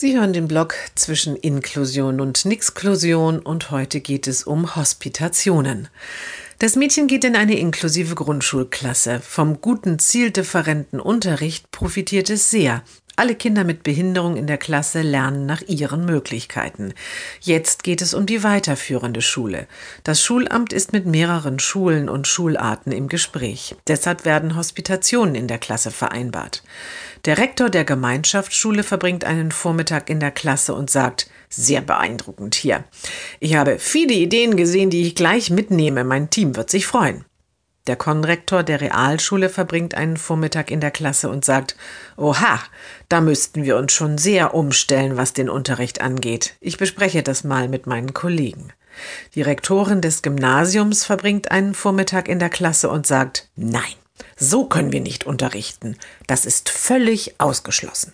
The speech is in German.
Sie hören den Blog zwischen Inklusion und Nixklusion und heute geht es um Hospitationen. Das Mädchen geht in eine inklusive Grundschulklasse. Vom guten, zieldifferenten Unterricht profitiert es sehr. Alle Kinder mit Behinderung in der Klasse lernen nach ihren Möglichkeiten. Jetzt geht es um die weiterführende Schule. Das Schulamt ist mit mehreren Schulen und Schularten im Gespräch. Deshalb werden Hospitationen in der Klasse vereinbart. Der Rektor der Gemeinschaftsschule verbringt einen Vormittag in der Klasse und sagt, sehr beeindruckend hier. Ich habe viele Ideen gesehen, die ich gleich mitnehme. Mein Team wird sich freuen. Der Konrektor der Realschule verbringt einen Vormittag in der Klasse und sagt, Oha, da müssten wir uns schon sehr umstellen, was den Unterricht angeht. Ich bespreche das mal mit meinen Kollegen. Die Rektorin des Gymnasiums verbringt einen Vormittag in der Klasse und sagt, nein, so können wir nicht unterrichten. Das ist völlig ausgeschlossen.